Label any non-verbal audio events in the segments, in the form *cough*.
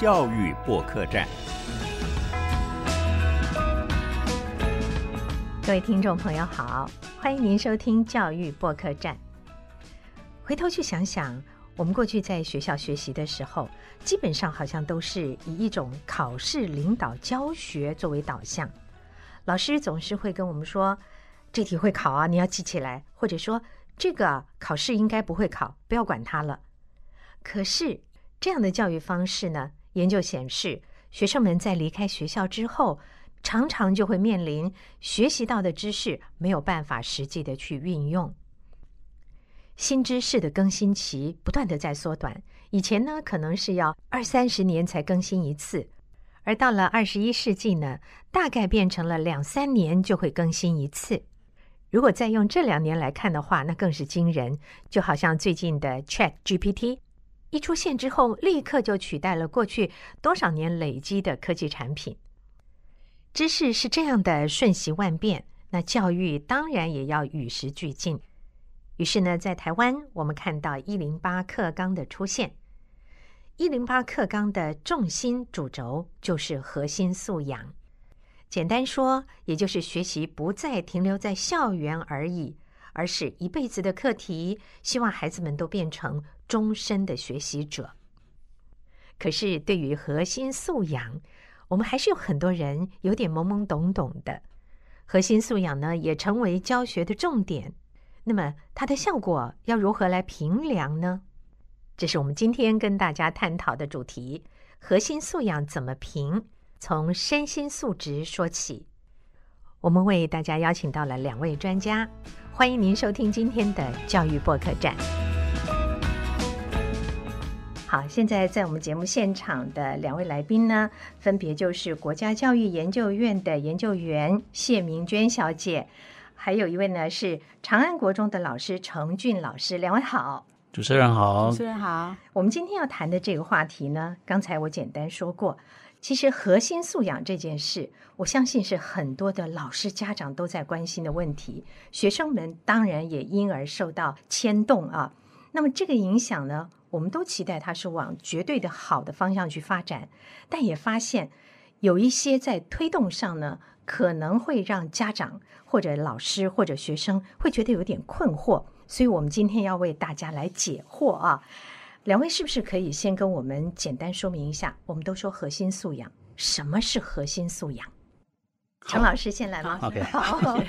教育播客站。各位听众朋友好，欢迎您收听教育播客站。回头去想想，我们过去在学校学习的时候，基本上好像都是以一种考试领导教学作为导向。老师总是会跟我们说，这题会考啊，你要记起来，或者说这个考试应该不会考，不要管它了。可是这样的教育方式呢，研究显示，学生们在离开学校之后，常常就会面临学习到的知识没有办法实际的去运用。新知识的更新期不断的在缩短，以前呢可能是要二三十年才更新一次，而到了二十一世纪呢，大概变成了两三年就会更新一次。如果再用这两年来看的话，那更是惊人。就好像最近的 Chat GPT 一出现之后，立刻就取代了过去多少年累积的科技产品。知识是这样的瞬息万变，那教育当然也要与时俱进。于是呢，在台湾，我们看到一零八课纲的出现。一零八课纲的重心主轴就是核心素养。简单说，也就是学习不再停留在校园而已，而是一辈子的课题。希望孩子们都变成终身的学习者。可是，对于核心素养，我们还是有很多人有点懵懵懂懂的。核心素养呢，也成为教学的重点。那么，它的效果要如何来评量呢？这是我们今天跟大家探讨的主题：核心素养怎么评？从身心素质说起。我们为大家邀请到了两位专家，欢迎您收听今天的教育博客站。好，现在在我们节目现场的两位来宾呢，分别就是国家教育研究院的研究员谢明娟小姐。还有一位呢是长安国中的老师程俊老师，两位好，主持人好，主持人好。我们今天要谈的这个话题呢，刚才我简单说过，其实核心素养这件事，我相信是很多的老师家长都在关心的问题，学生们当然也因而受到牵动啊。那么这个影响呢，我们都期待它是往绝对的好的方向去发展，但也发现有一些在推动上呢。可能会让家长或者老师或者学生会觉得有点困惑，所以我们今天要为大家来解惑啊！两位是不是可以先跟我们简单说明一下？我们都说核心素养，什么是核心素养？陈老师先来吗？OK，好，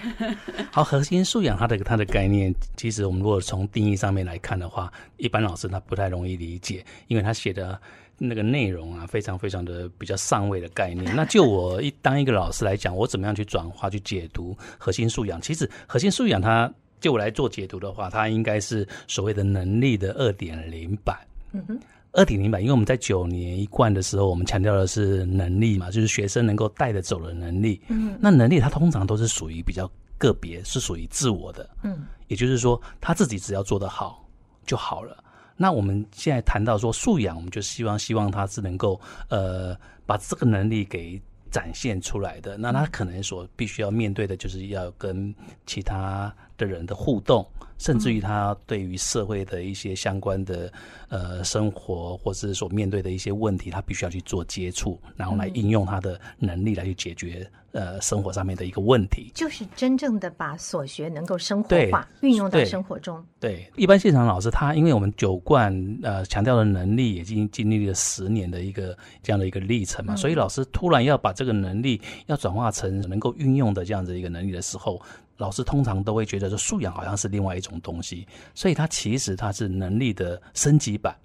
好，核心 *laughs* 素养它的它的概念，其实我们如果从定义上面来看的话，一般老师他不太容易理解，因为他写的。那个内容啊，非常非常的比较上位的概念。*laughs* 那就我一当一个老师来讲，我怎么样去转化、去解读核心素养？其实核心素养，它就我来做解读的话，它应该是所谓的能力的二点零版。嗯哼，二点零版，因为我们在九年一贯的时候，我们强调的是能力嘛，就是学生能够带得走的能力。嗯，那能力它通常都是属于比较个别，是属于自我的。嗯，也就是说，他自己只要做得好就好了。那我们现在谈到说素养，我们就希望希望他是能够呃把这个能力给展现出来的。那他可能所必须要面对的就是要跟其他的人的互动，甚至于他对于社会的一些相关的呃生活或是所面对的一些问题，他必须要去做接触，然后来应用他的能力来去解决。呃，生活上面的一个问题，就是真正的把所学能够生活化，运用到生活中。对，一般现场老师他，因为我们九冠呃强调的能力，已经经历了十年的一个这样的一个历程嘛，所以老师突然要把这个能力要转化成能够运用的这样子一个能力的时候，老师通常都会觉得说素养好像是另外一种东西，所以它其实它是能力的升级版。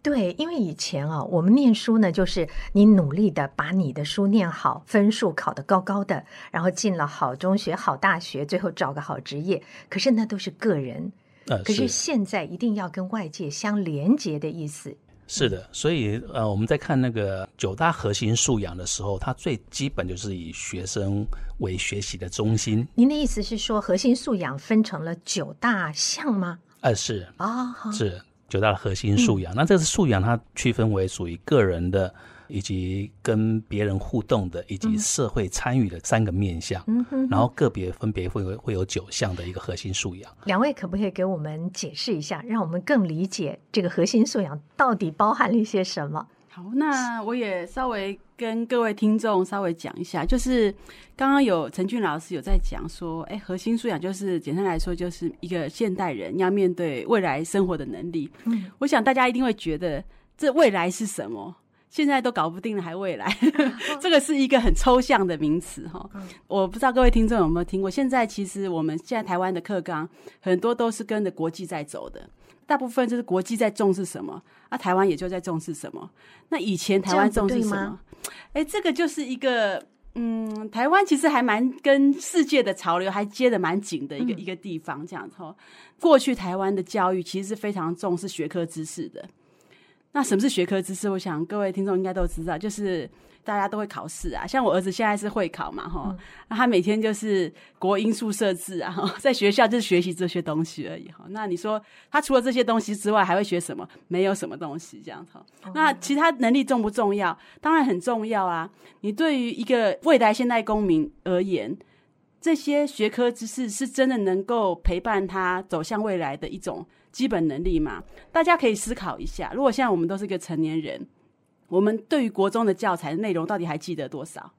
对，因为以前啊，我们念书呢，就是你努力的把你的书念好，分数考得高高的，然后进了好中学、好大学，最后找个好职业。可是那都是个人，呃，可是现在一定要跟外界相连接的意思。是的，所以呃，我们在看那个九大核心素养的时候，它最基本就是以学生为学习的中心。您的意思是说，核心素养分成了九大项吗？呃，是啊，是。九大核心素养，那这个素养它区分为属于个人的，以及跟别人互动的，以及社会参与的三个面向。嗯哼，然后个别分别会会有九项的一个核心素养。两位可不可以给我们解释一下，让我们更理解这个核心素养到底包含了一些什么？好，那我也稍微跟各位听众稍微讲一下，就是刚刚有陈俊老师有在讲说，哎，核心素养就是简单来说，就是一个现代人要面对未来生活的能力。嗯，我想大家一定会觉得这未来是什么？现在都搞不定了，还未来？*laughs* 这个是一个很抽象的名词哈。我不知道各位听众有没有听过。现在其实我们现在台湾的课纲很多都是跟着国际在走的，大部分就是国际在重视什么，那台湾也就在重视什么。那以前台湾重视什么？哎，这个就是一个嗯，台湾其实还蛮跟世界的潮流还接的蛮紧的一个一个地方。这样子哦，过去台湾的教育其实是非常重视学科知识的。那什么是学科知识？我想各位听众应该都知道，就是大家都会考试啊。像我儿子现在是会考嘛，哈，那他每天就是国音数设置啊，*laughs* 在学校就是学习这些东西而已哈。那你说他除了这些东西之外，还会学什么？没有什么东西这样子。那其他能力重不重要？当然很重要啊。你对于一个未来现代公民而言，这些学科知识是真的能够陪伴他走向未来的一种。基本能力嘛，大家可以思考一下。如果现在我们都是一个成年人，我们对于国中的教材的内容到底还记得多少？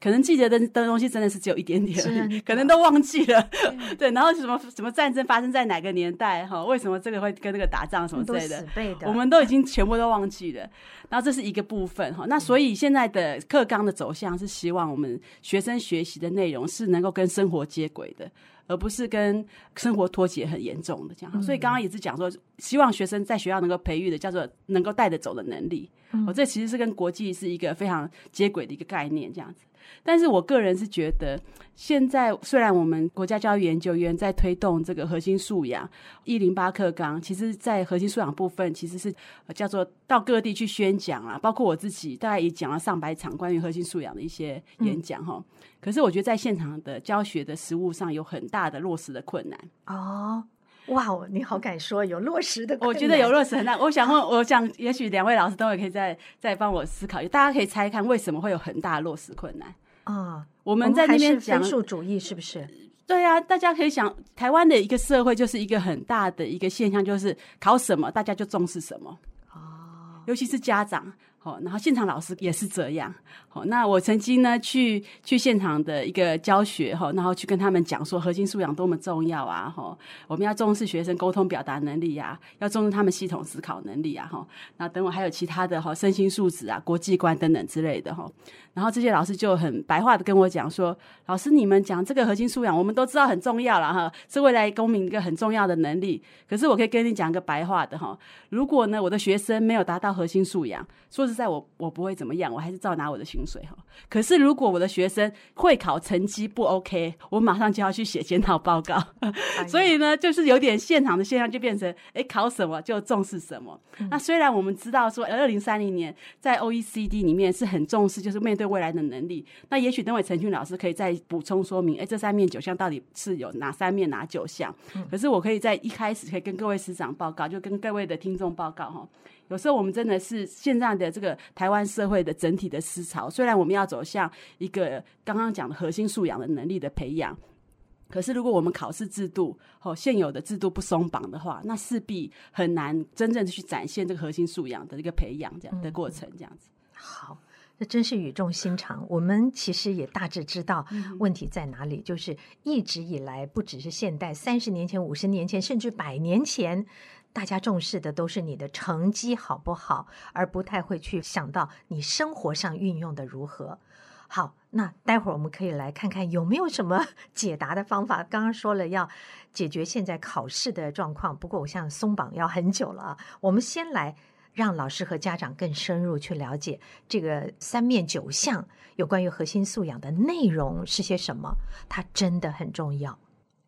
可能记得的的东西真的是只有一点点，可能都忘记了。对，*laughs* 然后什么什么战争发生在哪个年代？哈，为什么这个会跟那个打仗什么之类的？我们都已经全部都忘记了。然后这是一个部分哈。那所以现在的课纲的走向是希望我们学生学习的内容是能够跟生活接轨的。而不是跟生活脱节很严重的这样，所以刚刚也是讲说，希望学生在学校能够培育的叫做能够带得走的能力。我这其实是跟国际是一个非常接轨的一个概念，这样子。但是我个人是觉得，现在虽然我们国家教育研究院在推动这个核心素养一零八课纲，其实，在核心素养部分，其实是叫做到各地去宣讲啊，包括我自己，大概也讲了上百场关于核心素养的一些演讲哈。可是我觉得在现场的教学的实务上有很大的落实的困难哦。哇哦，你好敢说有落实的？我觉得有落实很大。我想问，*laughs* 我想也许两位老师等会可以再再帮我思考，大家可以猜看为什么会有很大落实困难啊？我们在那边讲分数主义是不是？对呀，大家可以想，台湾的一个社会就是一个很大的一个现象，就是考什么大家就重视什么哦，尤其是家长。哦，然后现场老师也是这样。好，那我曾经呢去去现场的一个教学哈，然后去跟他们讲说核心素养多么重要啊！哈，我们要重视学生沟通表达能力啊，要重视他们系统思考能力啊！哈，那等我还有其他的哈身心素质啊、国际观等等之类的哈。然后这些老师就很白话的跟我讲说：“老师，你们讲这个核心素养，我们都知道很重要了哈，是未来公民一个很重要的能力。可是我可以跟你讲一个白话的哈，如果呢我的学生没有达到核心素养，说实在我我不会怎么样，我还是照拿我的薪水哈。可是如果我的学生会考成绩不 OK，我马上就要去写检讨报告。*laughs* 所以呢，就是有点现场的现象就变成，哎，考什么就重视什么。那虽然我们知道说，二零三零年在 OECD 里面是很重视，就是面对。未来的能力，那也许等会陈俊老师可以再补充说明。哎，这三面九项到底是有哪三面哪九项？可是我可以在一开始可以跟各位师长报告，就跟各位的听众报告哈。有时候我们真的是现在的这个台湾社会的整体的思潮，虽然我们要走向一个刚刚讲的核心素养的能力的培养，可是如果我们考试制度哦现有的制度不松绑的话，那势必很难真正去展现这个核心素养的一个培养这样的过程，这样子。好。那真是语重心长。我们其实也大致知道问题在哪里，就是一直以来，不只是现代，三十年前、五十年前，甚至百年前，大家重视的都是你的成绩好不好，而不太会去想到你生活上运用的如何。好，那待会儿我们可以来看看有没有什么 *laughs* 解答的方法。刚刚说了要解决现在考试的状况，不过我想松绑要很久了啊。我们先来。让老师和家长更深入去了解这个三面九项有关于核心素养的内容是些什么，它真的很重要。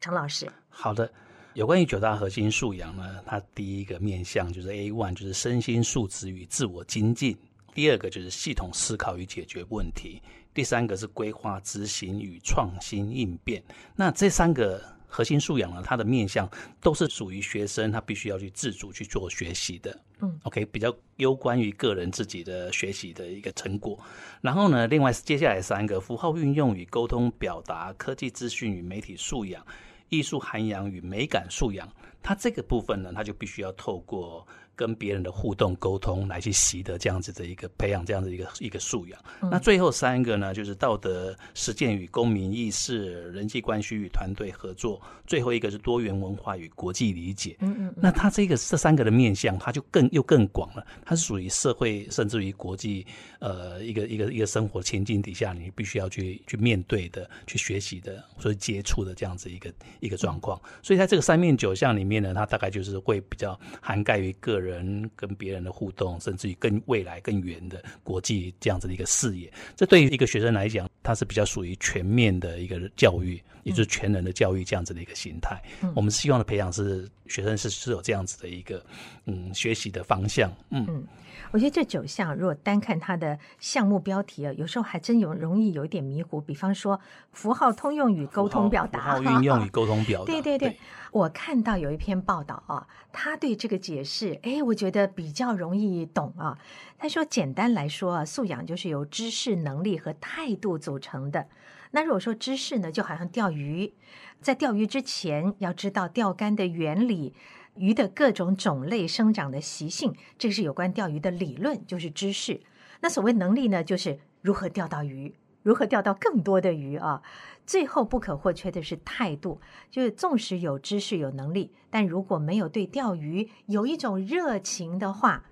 常老师，好的，有关于九大核心素养呢，它第一个面向就是 A one，就是身心素质与自我精进；第二个就是系统思考与解决问题；第三个是规划执行与创新应变。那这三个。核心素养呢，它的面向都是属于学生，他必须要去自主去做学习的。嗯，OK，比较攸关于个人自己的学习的一个成果。然后呢，另外接下来三个符号运用与沟通表达、科技资讯与媒体素养、艺术涵养与美感素养，它这个部分呢，它就必须要透过跟别人的互动沟通来去习得这样子的一个培养这样子一个一个素养。那最后三个呢，就是道德实践与公民意识、人际关系与团队合作。最后一个是多元文化与国际理解。嗯嗯。那它这个这三个的面向，它就更又更广了。它是属于社会甚至于国际呃一个一个一个生活情境底下，你必须要去去面对的、去学习的、所以接触的这样子一个一个状况。所以在这个三面九项里面呢，它大概就是会比较涵盖于个人。人跟别人的互动，甚至于更未来更远的国际这样子的一个视野，这对于一个学生来讲，它是比较属于全面的一个教育，也就是全人的教育这样子的一个形态。我们希望的培养是学生是是有这样子的一个嗯学习的方向。嗯。我觉得这九项，如果单看它的项目标题啊，有时候还真有容易有一点迷糊。比方说，符号通用与沟通表达，符号运用与沟通表达。对 *laughs* 对对，我看到有一篇报道啊，他对这个解释，哎，我觉得比较容易懂啊。他说，简单来说啊，素养就是由知识、能力和态度组成的。那如果说知识呢，就好像钓鱼，在钓鱼之前要知道钓竿的原理。鱼的各种种类生长的习性，这是有关钓鱼的理论，就是知识。那所谓能力呢，就是如何钓到鱼，如何钓到更多的鱼啊。最后不可或缺的是态度，就是纵使有知识有能力，但如果没有对钓鱼有一种热情的话，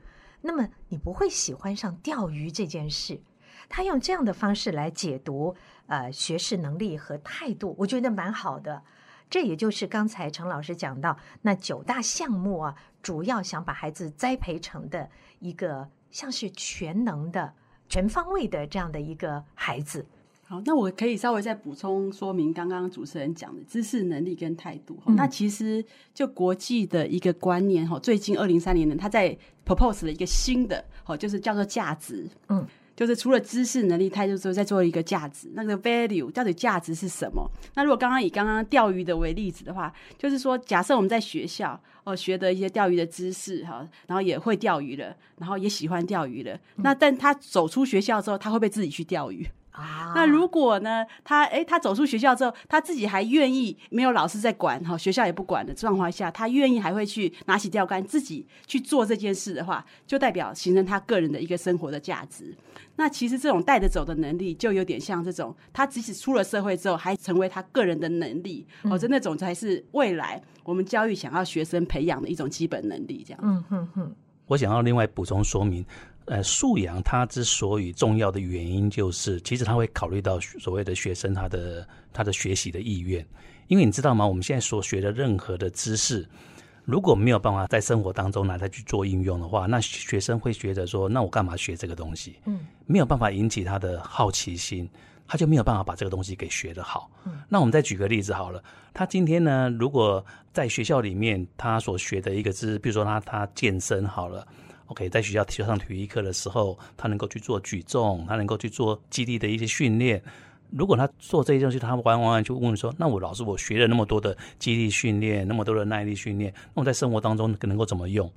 那么你不会喜欢上钓鱼这件事。他用这样的方式来解读，呃，学识能力和态度，我觉得蛮好的。这也就是刚才陈老师讲到那九大项目啊，主要想把孩子栽培成的一个像是全能的、全方位的这样的一个孩子。好，那我可以稍微再补充说明刚刚主持人讲的知识、能力跟态度。那其实就国际的一个观念哈，最近二零三零年他在 propose 了一个新的，好，就是叫做价值。嗯。就是除了知识能力他就是在，做一个价值，那个 value 到底价值是什么？那如果刚刚以刚刚钓鱼的为例子的话，就是说，假设我们在学校哦学的一些钓鱼的知识哈，然后也会钓鱼了，然后也喜欢钓鱼了，那但他走出学校之后，他会不会自己去钓鱼？啊，那如果呢？他哎，他走出学校之后，他自己还愿意没有老师在管哈，学校也不管的状况下，他愿意还会去拿起钓竿自己去做这件事的话，就代表形成他个人的一个生活的价值。那其实这种带着走的能力，就有点像这种，他即使出了社会之后，还成为他个人的能力。哦，这那种才是未来我们教育想要学生培养的一种基本能力。这样，嗯哼哼。我想要另外补充说明。呃，素养它之所以重要的原因，就是其实他会考虑到所谓的学生他的他的学习的意愿，因为你知道吗？我们现在所学的任何的知识，如果没有办法在生活当中拿它去做应用的话，那学生会觉得说，那我干嘛学这个东西？嗯，没有办法引起他的好奇心，他就没有办法把这个东西给学得好。嗯，那我们再举个例子好了，他今天呢，如果在学校里面他所学的一个知识，比如说他他健身好了。OK，在学校上体育课的时候，他能够去做举重，他能够去做基地的一些训练。如果他做这些东西，他完完就问说：“那我老师，我学了那么多的基地训练，那么多的耐力训练，那我在生活当中能够怎么用？”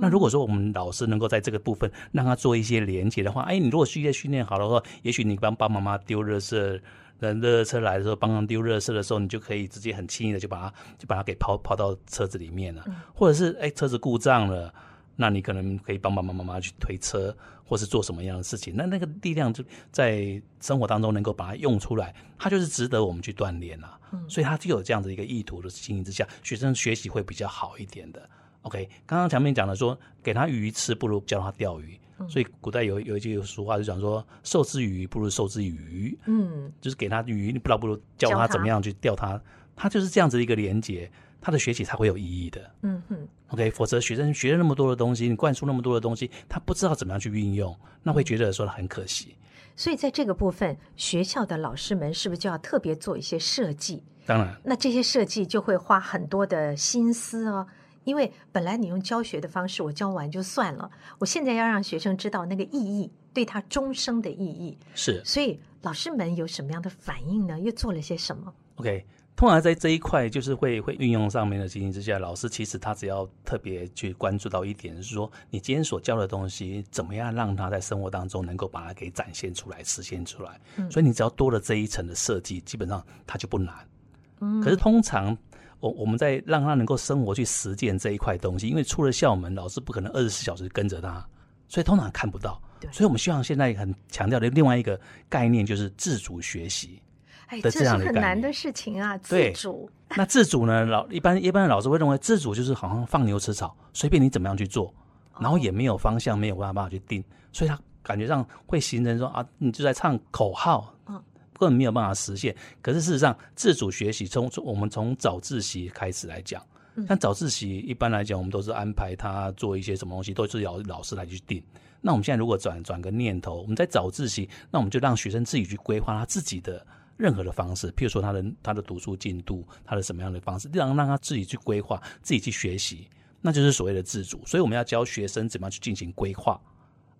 那如果说我们老师能够在这个部分让他做一些连接的话，哎，你如果训练训练好的话，也许你帮帮妈妈丢热色，等热车来的时候帮忙丢热色的时候，你就可以直接很轻易的就把它就把它给抛抛到车子里面了，或者是哎车子故障了。那你可能可以帮爸爸妈妈去推车，或是做什么样的事情？那那个力量就在生活当中能够把它用出来，它就是值得我们去锻炼啊。所以它就有这样的一个意图的情形之下，学生学习会比较好一点的。OK，刚刚前面讲的说，给他鱼吃不如教他钓鱼。所以古代有有一句俗话就讲说，授之鱼不如授之鱼。嗯，就是给他鱼，你不知道不如教他怎么样去钓它。它就是这样子一个连接。他的学习才会有意义的。嗯哼，OK，否则学生学了那么多的东西，你灌输那么多的东西，他不知道怎么样去运用，那会觉得说很可惜。所以在这个部分，学校的老师们是不是就要特别做一些设计？当然，那这些设计就会花很多的心思哦。因为本来你用教学的方式，我教完就算了，我现在要让学生知道那个意义，对他终生的意义。是，所以老师们有什么样的反应呢？又做了些什么？OK。通常在这一块，就是会会运用上面的情形之下，老师其实他只要特别去关注到一点，是说你今天所教的东西，怎么样让他在生活当中能够把它给展现出来、实现出来。所以你只要多了这一层的设计，基本上它就不难。可是通常我我们在让他能够生活去实践这一块东西，因为出了校门，老师不可能二十四小时跟着他，所以通常看不到。所以我们希望现在很强调的另外一个概念就是自主学习。哎，这是很难的事情啊，自主。那自主呢？老一般一般的老师会认为自主就是好像放牛吃草，随便你怎么样去做，然后也没有方向，没有办法去定，所以他感觉上会形成说啊，你就在唱口号，嗯，根本没有办法实现。可是事实上，自主学习从从我们从早自习开始来讲，但早自习一般来讲，我们都是安排他做一些什么东西，都是由老师来去定。那我们现在如果转转个念头，我们在早自习，那我们就让学生自己去规划他自己的。任何的方式，譬如说他的他的读书进度，他的什么样的方式，让让他自己去规划，自己去学习，那就是所谓的自主。所以我们要教学生怎么样去进行规划，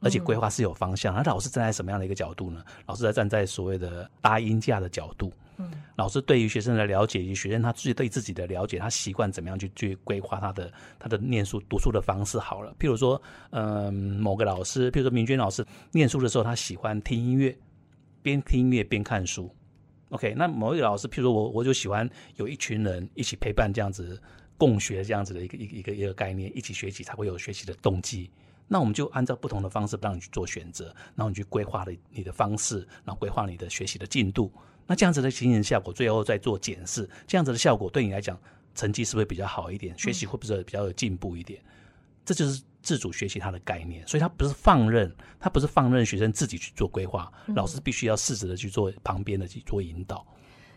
而且规划是有方向。那老师站在什么样的一个角度呢？老师在站在所谓的搭音架的角度。嗯，老师对于学生的了解，以及学生他自己对自己的了解，他习惯怎么样去去规划他的他的念书读书的方式。好了，譬如说，嗯，某个老师，譬如说明娟老师念书的时候，他喜欢听音乐，边听音乐边看书。OK，那某一个老师，譬如说我，我就喜欢有一群人一起陪伴这样子共学这样子的一个一一个一个概念，一起学习才会有学习的动机。那我们就按照不同的方式让你去做选择，然后你去规划了你的方式，然后规划你的学习的进度。那这样子的形成效果，最后再做检视，这样子的效果对你来讲，成绩是不是比较好一点？学习会不会比较有进步一点？这就是自主学习它的概念，所以它不是放任，它不是放任学生自己去做规划，老师必须要适时的去做旁边的去做引导。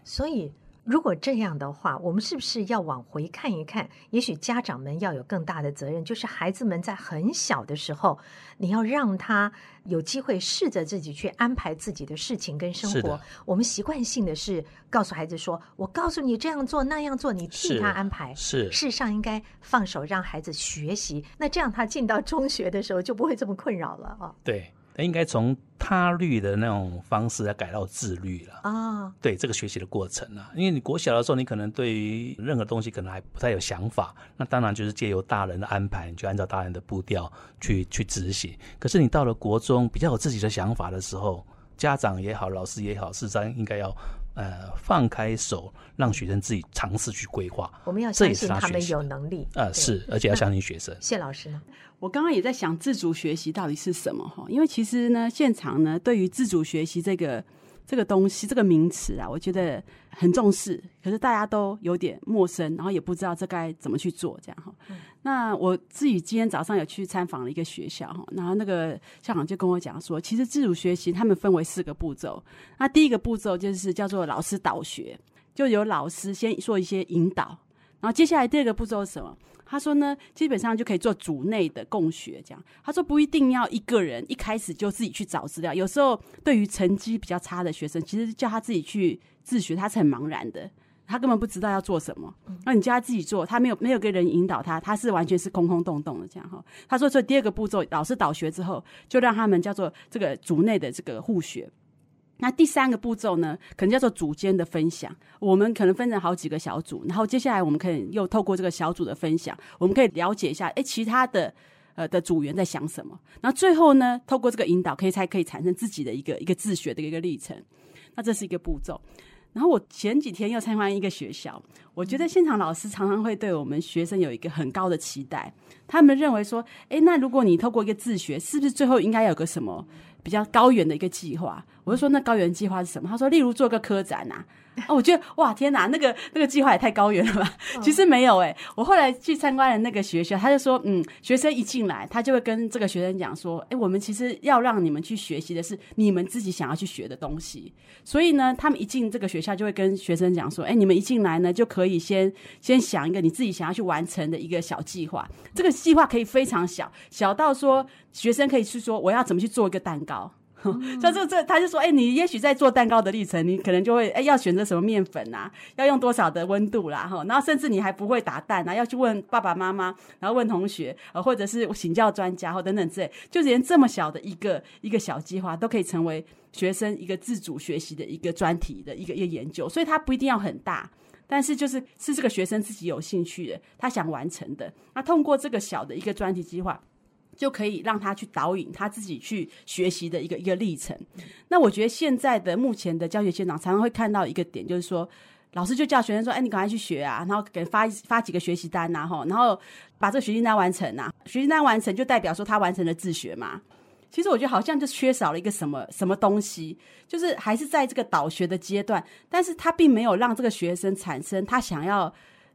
所以。如果这样的话，我们是不是要往回看一看？也许家长们要有更大的责任，就是孩子们在很小的时候，你要让他有机会试着自己去安排自己的事情跟生活。我们习惯性的是告诉孩子说：“我告诉你这样做那样做，你替他安排。”是，事实上应该放手让孩子学习。那这样他进到中学的时候就不会这么困扰了啊。对。应该从他律的那种方式来改到自律了啊！对这个学习的过程啊，因为你国小的时候，你可能对于任何东西可能还不太有想法，那当然就是借由大人的安排，你就按照大人的步调去去执行。可是你到了国中，比较有自己的想法的时候，家长也好，老师也好，事实上应该要。呃，放开手，让学生自己尝试去规划。我们要相信他们有能力。呃，是，而且要相信学生。谢老师呢？我刚刚也在想自主学习到底是什么哈？因为其实呢，现场呢，对于自主学习这个。这个东西，这个名词啊，我觉得很重视，可是大家都有点陌生，然后也不知道这该怎么去做，这样哈。那我自己今天早上有去参访了一个学校哈，然后那个校长就跟我讲说，其实自主学习他们分为四个步骤，那第一个步骤就是叫做老师导学，就由老师先做一些引导，然后接下来第二个步骤是什么？他说呢，基本上就可以做组内的共学，这样。他说不一定要一个人一开始就自己去找资料，有时候对于成绩比较差的学生，其实叫他自己去自学，他是很茫然的，他根本不知道要做什么。那你叫他自己做，他没有没有个人引导他，他是完全是空空洞洞的这样哈。他说，所以第二个步骤，老师导学之后，就让他们叫做这个组内的这个互学。那第三个步骤呢，可能叫做组间的分享。我们可能分成好几个小组，然后接下来我们可以又透过这个小组的分享，我们可以了解一下，哎，其他的呃的组员在想什么。那最后呢，透过这个引导，可以才可以产生自己的一个一个自学的一个历程。那这是一个步骤。然后我前几天又参观一个学校，我觉得现场老师常常会对我们学生有一个很高的期待。他们认为说，哎，那如果你透过一个自学，是不是最后应该有个什么？比较高远的一个计划，我就说那高原计划是什么？他说，例如做个科展呐。*laughs* 哦，我觉得哇，天哪，那个那个计划也太高远了吧？其实没有哎，我后来去参观了那个学校，他就说，嗯，学生一进来，他就会跟这个学生讲说，哎，我们其实要让你们去学习的是你们自己想要去学的东西。所以呢，他们一进这个学校，就会跟学生讲说，哎，你们一进来呢，就可以先先想一个你自己想要去完成的一个小计划。这个计划可以非常小，小到说学生可以去说，我要怎么去做一个蛋糕。像 *laughs* 这这，他就说，哎，你也许在做蛋糕的历程，你可能就会，哎，要选择什么面粉啊，要用多少的温度啦，哈，然后甚至你还不会打蛋啊，要去问爸爸妈妈，然后问同学，呃，或者是请教专家，或等等之类，就连这么小的一个一个小计划，都可以成为学生一个自主学习的一个专题的一个一个研究，所以它不一定要很大，但是就是是这个学生自己有兴趣的，他想完成的，那通过这个小的一个专题计划。就可以让他去导引他自己去学习的一个一个历程。那我觉得现在的目前的教学现场常常会看到一个点，就是说老师就叫学生说：“哎，你赶快去学啊！”然后给发发几个学习单呐，哈，然后把这个学习单完成呐。学习单完成就代表说他完成了自学嘛。其实我觉得好像就缺少了一个什么什么东西，就是还是在这个导学的阶段，但是他并没有让这个学生产生他想要。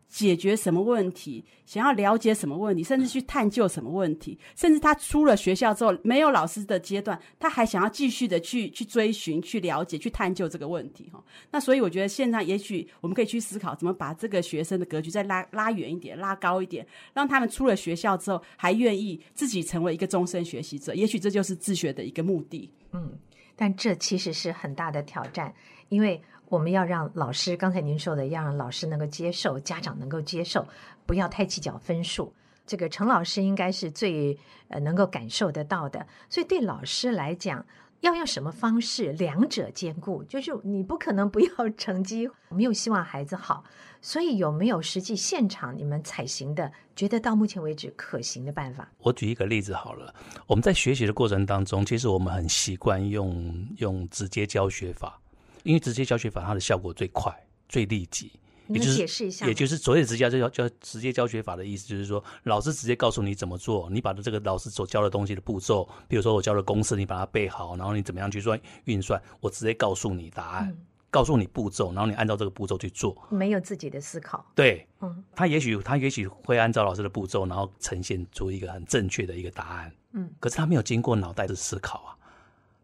解决什么问题？想要了解什么问题，甚至去探究什么问题，甚至他出了学校之后，没有老师的阶段，他还想要继续的去去追寻、去了解、去探究这个问题哈。那所以我觉得现在也许我们可以去思考，怎么把这个学生的格局再拉拉远一点、拉高一点，让他们出了学校之后还愿意自己成为一个终身学习者。也许这就是自学的一个目的。嗯，但这其实是很大的挑战，因为。我们要让老师，刚才您说的，要让老师能够接受，家长能够接受，不要太计较分数。这个陈老师应该是最呃能够感受得到的。所以对老师来讲，要用什么方式，两者兼顾，就是你不可能不要成绩，我们又希望孩子好。所以有没有实际现场你们采行的，觉得到目前为止可行的办法？我举一个例子好了，我们在学习的过程当中，其实我们很习惯用用直接教学法。因为直接教学法它的效果最快、最立即，也就是解释一下，也就是所谓的直接教教直接教学法的意思，就是说老师直接告诉你怎么做，你把这个老师所教的东西的步骤，比如说我教的公式，你把它背好，然后你怎么样去算运算，我直接告诉你答案，告诉你步骤，然后你按照这个步骤去做，没有自己的思考。对，嗯，他也许他也许会按照老师的步骤，然后呈现出一个很正确的一个答案，嗯，可是他没有经过脑袋的思考啊。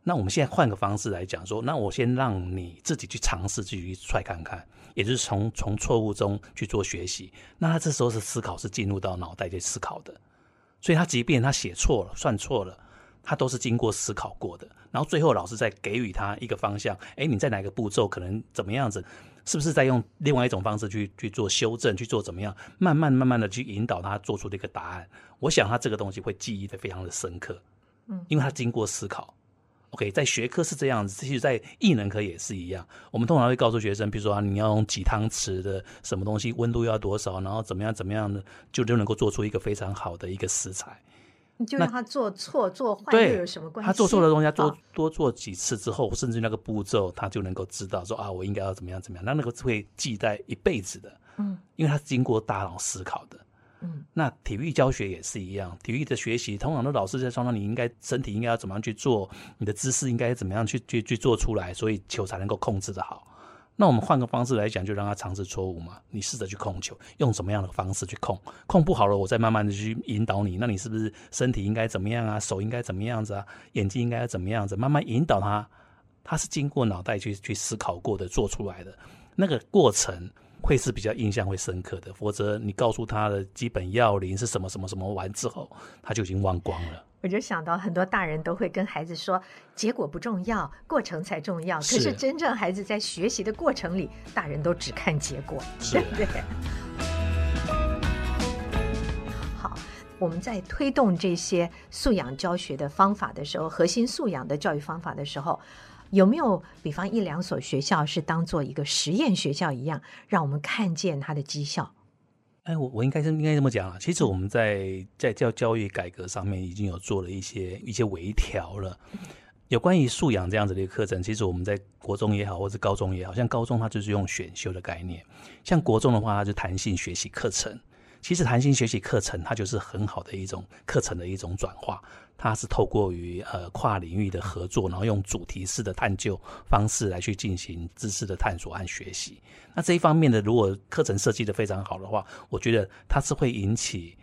那我们现在换个方式来讲，说，那我先让你自己去尝试，自己去踹看看，也就是从从错误中去做学习。那他这时候是思考，是进入到脑袋去思考的，所以他即便他写错了、算错了，他都是经过思考过的。然后最后老师再给予他一个方向，哎，你在哪个步骤可能怎么样子？是不是在用另外一种方式去去做修正，去做怎么样？慢慢慢慢的去引导他做出这个答案。我想他这个东西会记忆的非常的深刻，嗯，因为他经过思考。OK，在学科是这样子，其实，在艺能科也是一样。我们通常会告诉学生，比如说啊，你要用几汤匙的什么东西，温度要多少，然后怎么样怎么样的，就就能够做出一个非常好的一个食材。你就让他做错做坏又有什么关系？他做错的东西，他做多做几次之后，甚至那个步骤，他就能够知道说啊，我应该要怎么样怎么样，那那个会记在一辈子的。嗯，因为他是经过大脑思考的。那体育教学也是一样，体育的学习，通常的老师在说，那你应该身体应该要怎么样去做，你的姿势应该怎么样去去去做出来，所以球才能够控制的好。那我们换个方式来讲，就让他尝试错误嘛，你试着去控球，用什么样的方式去控，控不好了，我再慢慢的去引导你。那你是不是身体应该怎么样啊？手应该怎么样子啊？眼睛应该怎么样子？慢慢引导他，他是经过脑袋去去思考过的，做出来的那个过程。会是比较印象会深刻的，否则你告诉他的基本要领是什么什么什么完之后，他就已经忘光了。我就想到很多大人都会跟孩子说，结果不重要，过程才重要。可是真正孩子在学习的过程里，大人都只看结果，对不 *laughs* 对？好，我们在推动这些素养教学的方法的时候，核心素养的教育方法的时候。有没有比方一两所学校是当做一个实验学校一样，让我们看见它的绩效？哎，我我应该是应该这么讲啊。其实我们在在教教育改革上面已经有做了一些一些微调了。有关于素养这样子的一个课程，其实我们在国中也好，或者高中也好，像高中它就是用选修的概念，像国中的话，它是弹性学习课程。其实弹性学习课程它就是很好的一种课程的一种转化。它是透过于呃跨领域的合作，然后用主题式的探究方式来去进行知识的探索和学习。那这一方面的，如果课程设计的非常好的话，我觉得它是会引起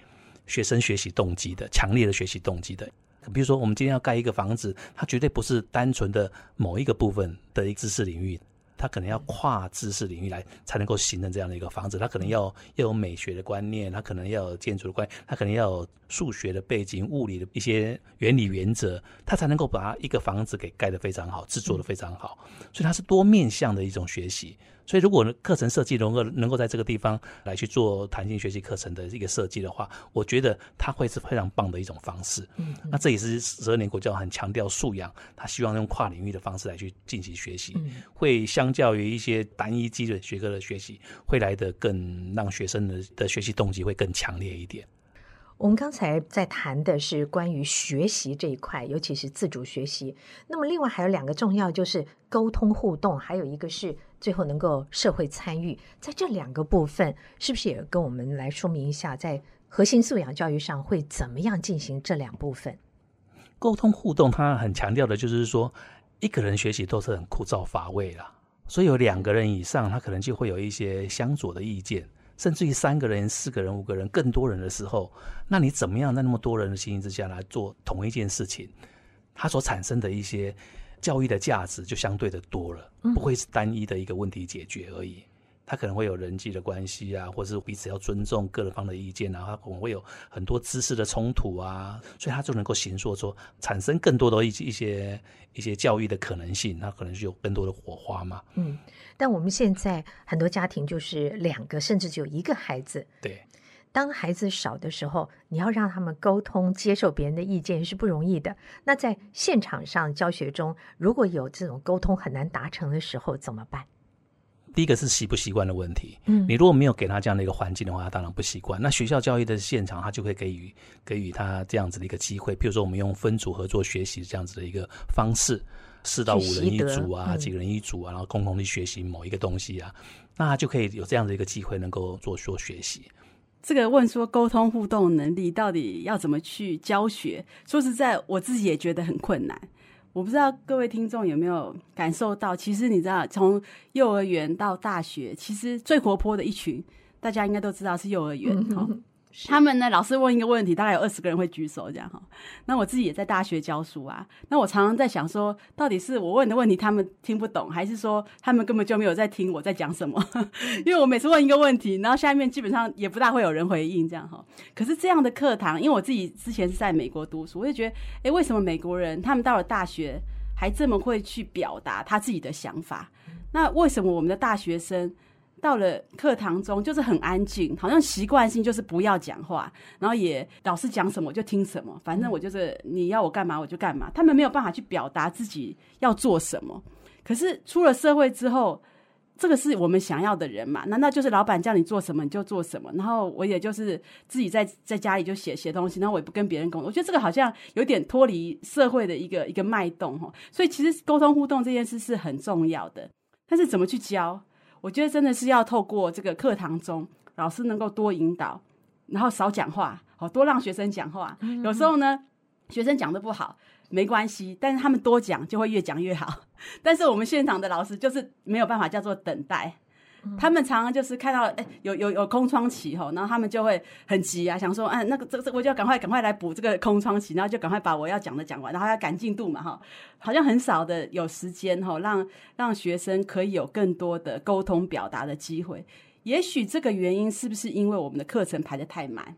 学生学习动机的，强烈的学习动机的。比如说，我们今天要盖一个房子，它绝对不是单纯的某一个部分的一个知识领域。他可能要跨知识领域来才能够形成这样的一个房子，他可能要要有美学的观念，他可能要有建筑的观念，他可能要有数学的背景、物理的一些原理原则，他才能够把一个房子给盖得非常好，制作得非常好。所以它是多面向的一种学习。所以，如果课程设计能够能够在这个地方来去做弹性学习课程的一个设计的话，我觉得它会是非常棒的一种方式。嗯，那这也是十二年国教很强调素养，他希望用跨领域的方式来去进行学习，会相较于一些单一基准学科的学习，会来得更让学生的的学习动机会更强烈一点。我们刚才在谈的是关于学习这一块，尤其是自主学习。那么，另外还有两个重要，就是沟通互动，还有一个是。最后能够社会参与，在这两个部分，是不是也跟我们来说明一下，在核心素养教育上会怎么样进行这两部分？沟通互动，他很强调的就是说，一个人学习都是很枯燥乏味啦，所以有两个人以上，他可能就会有一些相左的意见，甚至于三个人、四个人、五个人、更多人的时候，那你怎么样在那么多人的情形之下来做同一件事情？它所产生的一些教育的价值就相对的多了，不会是单一的一个问题解决而已。他可能会有人际的关系啊，或者是彼此要尊重各人方的意见啊，他可能会有很多知识的冲突啊，所以他就能够形塑说产生更多的一一些一些教育的可能性，它可能就有更多的火花嘛。嗯，但我们现在很多家庭就是两个甚至只有一个孩子，对。当孩子少的时候，你要让他们沟通、接受别人的意见是不容易的。那在现场上教学中，如果有这种沟通很难达成的时候，怎么办？第一个是习不习惯的问题。嗯，你如果没有给他这样的一个环境的话，他当然不习惯。那学校教育的现场，他就会给予给予他这样子的一个机会。比如说，我们用分组合作学习这样子的一个方式，四到五人一组啊，几个人一组啊，然后共同去学习某一个东西啊，那他就可以有这样的一个机会，能够做做学习。这个问说沟通互动能力到底要怎么去教学？说实在，我自己也觉得很困难。我不知道各位听众有没有感受到，其实你知道，从幼儿园到大学，其实最活泼的一群，大家应该都知道是幼儿园哈。他们呢？老师问一个问题，大概有二十个人会举手，这样哈。那我自己也在大学教书啊。那我常常在想说，到底是我问的问题他们听不懂，还是说他们根本就没有在听我在讲什么？*laughs* 因为我每次问一个问题，然后下面基本上也不大会有人回应，这样哈。可是这样的课堂，因为我自己之前是在美国读书，我就觉得，哎，为什么美国人他们到了大学还这么会去表达他自己的想法？那为什么我们的大学生？到了课堂中，就是很安静，好像习惯性就是不要讲话，然后也老师讲什么就听什么，反正我就是你要我干嘛我就干嘛。他们没有办法去表达自己要做什么。可是出了社会之后，这个是我们想要的人嘛？难道就是老板叫你做什么你就做什么？然后我也就是自己在在家里就写写东西，然后我也不跟别人沟通。我觉得这个好像有点脱离社会的一个一个脉动哈。所以其实沟通互动这件事是很重要的，但是怎么去教？我觉得真的是要透过这个课堂中，老师能够多引导，然后少讲话，好多让学生讲话。有时候呢，学生讲的不好没关系，但是他们多讲就会越讲越好。*laughs* 但是我们现场的老师就是没有办法叫做等待。他们常常就是看到哎有有有空窗期吼，然后他们就会很急啊，想说哎那个这这我就要赶快赶快来补这个空窗期，然后就赶快把我要讲的讲完，然后要赶进度嘛哈，好像很少的有时间哈，让让学生可以有更多的沟通表达的机会。也许这个原因是不是因为我们的课程排的太满？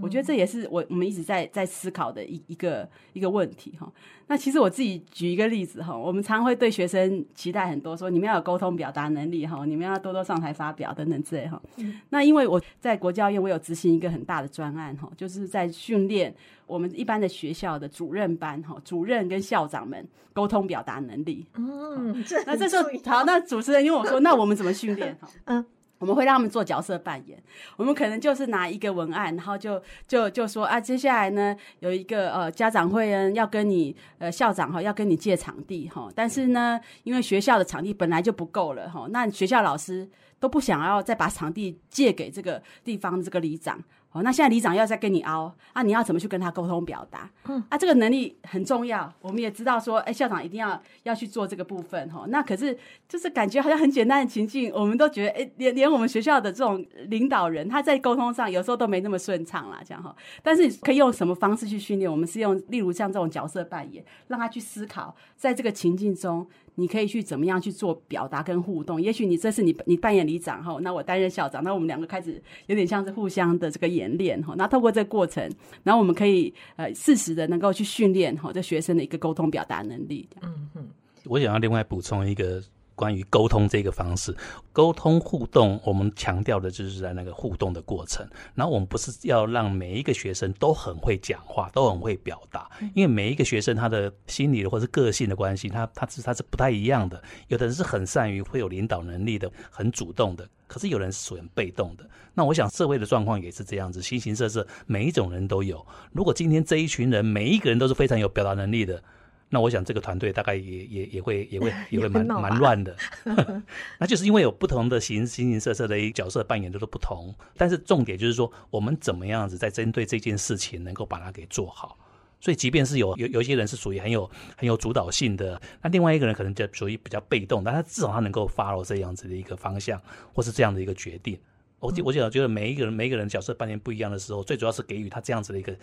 我觉得这也是我我们一直在在思考的一一个一个问题哈。那其实我自己举一个例子哈，我们常会对学生期待很多，说你们要有沟通表达能力哈，你们要多多上台发表等等之类哈。那因为我在国教院，我有执行一个很大的专案哈，就是在训练我们一般的学校的主任班哈，主任跟校长们沟通表达能力。嗯，那这时候好，那主持人因为我说，那我们怎么训练哈？嗯。我们会让他们做角色扮演，我们可能就是拿一个文案，然后就就就说啊，接下来呢有一个呃家长会呢要跟你呃校长哈要跟你借场地哈，但是呢因为学校的场地本来就不够了哈，那学校老师都不想要再把场地借给这个地方这个里长。哦，那现在里长要再跟你凹啊，你要怎么去跟他沟通表达？嗯，啊，这个能力很重要。我们也知道说，哎，校长一定要要去做这个部分哈。那可是就是感觉好像很简单的情境，我们都觉得，哎，连连我们学校的这种领导人，他在沟通上有时候都没那么顺畅啦，这样哈。但是可以用什么方式去训练？我们是用，例如像这种角色扮演，让他去思考，在这个情境中。你可以去怎么样去做表达跟互动？也许你这次你你扮演里长哈，那我担任校长，那我们两个开始有点像是互相的这个演练哈。那透过这个过程，然后我们可以呃适时的能够去训练哈这学生的一个沟通表达能力。嗯嗯，我想要另外补充一个。关于沟通这个方式，沟通互动，我们强调的就是在那个互动的过程。然后我们不是要让每一个学生都很会讲话，都很会表达，因为每一个学生他的心理的或是个性的关系，他他是他是不太一样的。有的人是很善于会有领导能力的，很主动的；可是有人是属于被动的。那我想社会的状况也是这样子，形形色色，每一种人都有。如果今天这一群人每一个人都是非常有表达能力的，那我想这个团队大概也也也会 *laughs* 也会也会蛮蛮乱的。*laughs* *laughs* 那就是因为有不同的形形形色色的一个角色扮演都是不同，但是重点就是说，我们怎么样子在针对这件事情能够把它给做好。所以，即便是有有有一些人是属于很有很有主导性的，那另外一个人可能就属于比较被动，但他至少他能够 follow 这样子的一个方向，或是这样的一个决定。我我觉得觉得每一个人每一个人角色扮演不一样的时候，最主要是给予他这样子的一个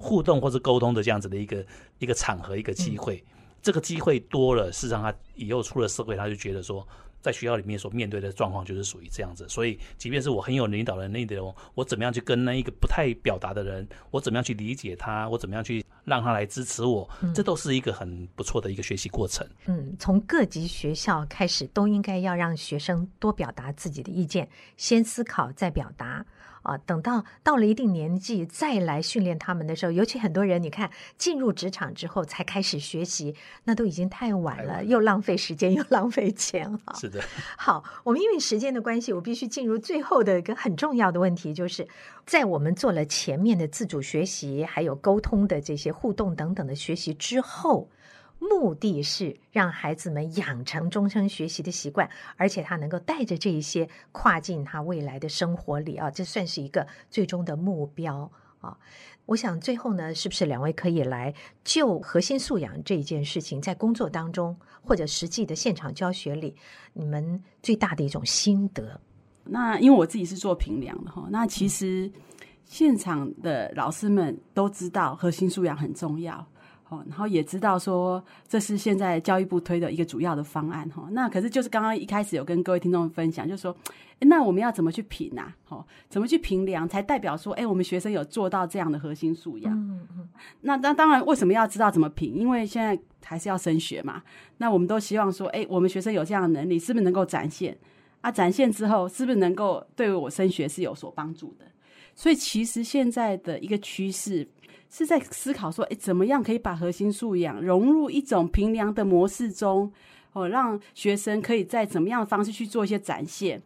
互动或是沟通的这样子的一个一个场合一个机会。这个机会多了，事实上他以后出了社会，他就觉得说，在学校里面所面对的状况就是属于这样子。所以，即便是我很有领导能力的人，我怎么样去跟那一个不太表达的人，我怎么样去理解他，我怎么样去让他来支持我，这都是一个很不错的一个学习过程。嗯，从各级学校开始，都应该要让学生多表达自己的意见，先思考再表达啊。等到到了一定年纪再来训练他们的时候，尤其很多人，你看进入职场之后才开始学习，那都已经太晚了，晚又浪费时间又浪费钱哈。是的，好，我们因为时间的关系，我必须进入最后的一个很重要的问题，就是在我们做了前面的自主学习，还有沟通的这些互动等等的学习之后，目的是让孩子们养成终生学习的习惯，而且他能够带着这一些跨进他未来的生活里啊，这算是一个最终的目标啊。我想最后呢，是不是两位可以来就核心素养这一件事情，在工作当中或者实际的现场教学里，你们最大的一种心得？那因为我自己是做评量的哈，那其实现场的老师们都知道核心素养很重要，哦，然后也知道说这是现在教育部推的一个主要的方案哈。那可是就是刚刚一开始有跟各位听众分享，就是说，那我们要怎么去评啊？哦，怎么去评量才代表说，哎，我们学生有做到这样的核心素养？嗯嗯那那当然，为什么要知道怎么评？因为现在还是要升学嘛。那我们都希望说，哎，我们学生有这样的能力，是不是能够展现？啊，展现之后，是不是能够对我升学是有所帮助的？所以，其实现在的一个趋势是在思考说，哎，怎么样可以把核心素养融入一种评量的模式中，哦，让学生可以在怎么样的方式去做一些展现。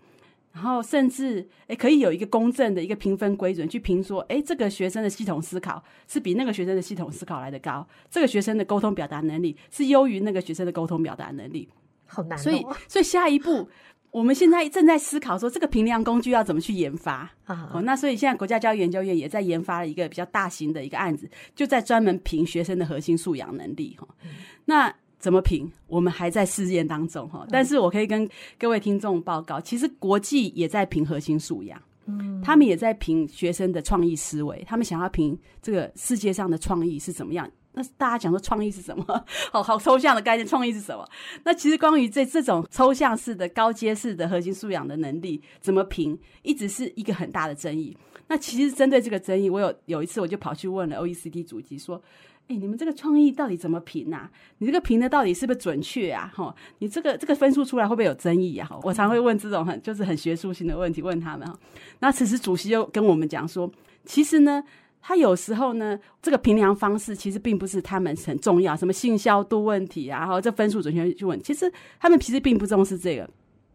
然后甚至诶可以有一个公正的一个评分规准去评说，诶这个学生的系统思考是比那个学生的系统思考来的高，这个学生的沟通表达能力是优于那个学生的沟通表达能力。好难、哦。所以，所以下一步我们现在正在思考说，这个评量工具要怎么去研发。啊哦，那所以现在国家教育研究院也在研发了一个比较大型的一个案子，就在专门评学生的核心素养能力哈。那怎么评？我们还在试验当中哈。但是我可以跟各位听众报告，其实国际也在评核心素养，嗯，他们也在评学生的创意思维，他们想要评这个世界上的创意是怎么样。那大家讲说创意是什么？*laughs* 好好抽象的概念，创意是什么？那其实关于这这种抽象式的、高阶式的核心素养的能力怎么评，一直是一个很大的争议。那其实针对这个争议，我有有一次我就跑去问了 OECD 主机说：“哎，你们这个创意到底怎么评啊？你这个评的到底是不是准确啊？哈，你这个这个分数出来会不会有争议啊？我常会问这种很就是很学术性的问题问他们哈。那此时主席又跟我们讲说，其实呢。”他有时候呢，这个评量方式其实并不是他们很重要，什么性效度问题啊，然后这分数准确去问，其实他们其实并不重视这个。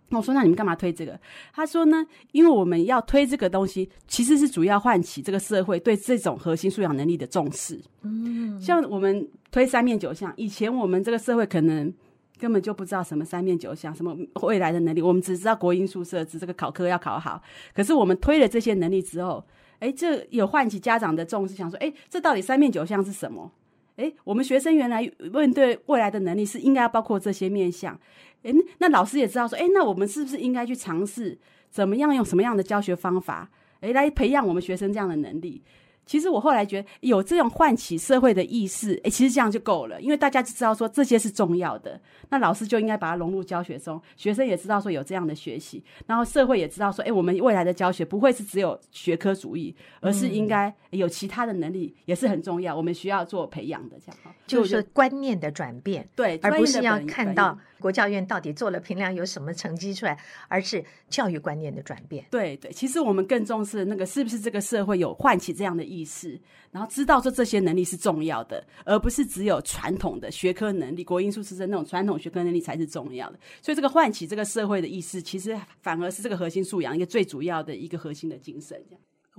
我说那你们干嘛推这个？他说呢，因为我们要推这个东西，其实是主要唤起这个社会对这种核心素养能力的重视。嗯，像我们推三面九项，以前我们这个社会可能根本就不知道什么三面九项，什么未来的能力，我们只知道国因素设置，这个考科要考好。可是我们推了这些能力之后，哎，这有唤起家长的重视，想说，哎，这到底三面九项是什么？哎，我们学生原来问对未来的能力是应该要包括这些面向。哎，那老师也知道说，哎，那我们是不是应该去尝试怎么样用什么样的教学方法，哎，来培养我们学生这样的能力？其实我后来觉得有这种唤起社会的意识，哎，其实这样就够了，因为大家就知道说这些是重要的，那老师就应该把它融入教学中，学生也知道说有这样的学习，然后社会也知道说，哎，我们未来的教学不会是只有学科主义，而是应该有其他的能力也是很重要，我们需要做培养的，这样，就是观念的转变，对，而不是要看到国教院到底做了评量有什么成绩出来，而是教育观念的转变。对对，其实我们更重视那个是不是这个社会有唤起这样的意识，然后知道说这些能力是重要的，而不是只有传统的学科能力、国英数师生那种传统学科能力才是重要的。所以这个唤起这个社会的意识，其实反而是这个核心素养一个最主要的一个核心的精神。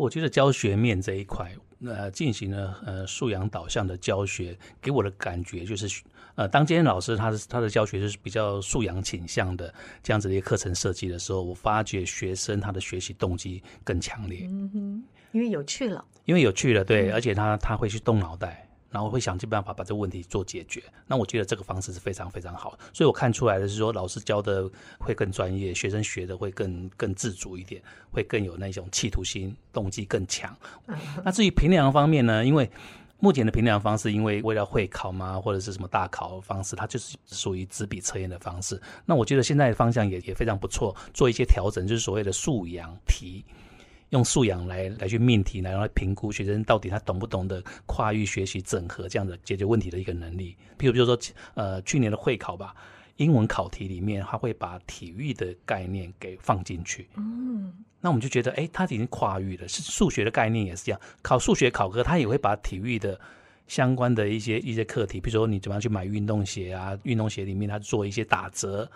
我觉得教学面这一块，呃，进行了呃素养导向的教学，给我的感觉就是，呃，当今天老师他的他的教学就是比较素养倾向的这样子的一个课程设计的时候，我发觉学生他的学习动机更强烈，嗯哼，因为有趣了，因为有趣了，对，而且他他会去动脑袋。然后会想尽办法把这个问题做解决。那我觉得这个方式是非常非常好，所以我看出来的是说，老师教的会更专业，学生学的会更更自主一点，会更有那种企图心、动机更强。那至于评量方面呢？因为目前的评量方式，因为为了会考嘛，或者是什么大考方式，它就是属于纸笔测验的方式。那我觉得现在的方向也也非常不错，做一些调整，就是所谓的素养题。用素养来来去命题，来来评估学生到底他懂不懂得跨域学习整合这样的解决问题的一个能力。譬如，比如说，呃，去年的会考吧，英文考题里面他会把体育的概念给放进去。嗯，那我们就觉得，哎，他已经跨域了。是数学的概念也是这样，考数学考科他也会把体育的相关的一些一些课题，比如说你怎么样去买运动鞋啊，运动鞋里面他做一些打折。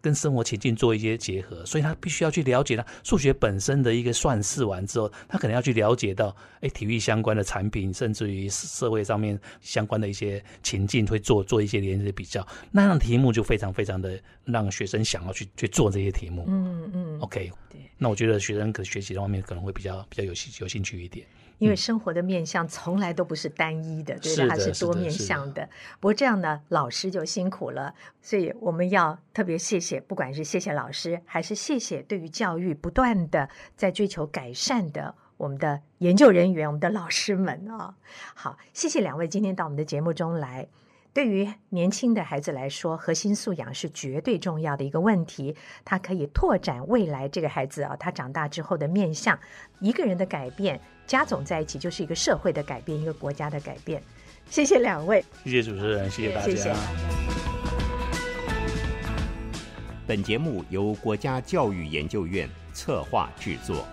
跟生活情境做一些结合，所以他必须要去了解他数学本身的一个算式完之后，他可能要去了解到，哎，体育相关的产品，甚至于社会上面相关的一些情境，会做做一些连接比较，那样题目就非常非常的让学生想要去去做这些题目。嗯嗯，OK，对，那我觉得学生可学习的方面可能会比较比较有兴有兴趣一点。因为生活的面向从来都不是单一的，对的，它是多面向的。不过这样呢，老师就辛苦了，所以我们要特别谢谢，不管是谢谢老师，还是谢谢对于教育不断的在追求改善的我们的研究人员、我们的老师们啊。好，谢谢两位今天到我们的节目中来。对于年轻的孩子来说，核心素养是绝对重要的一个问题。它可以拓展未来这个孩子啊，他长大之后的面向。一个人的改变加总在一起，就是一个社会的改变，一个国家的改变。谢谢两位，谢谢主持人，谢谢大家。本节目由国家教育研究院策划制作。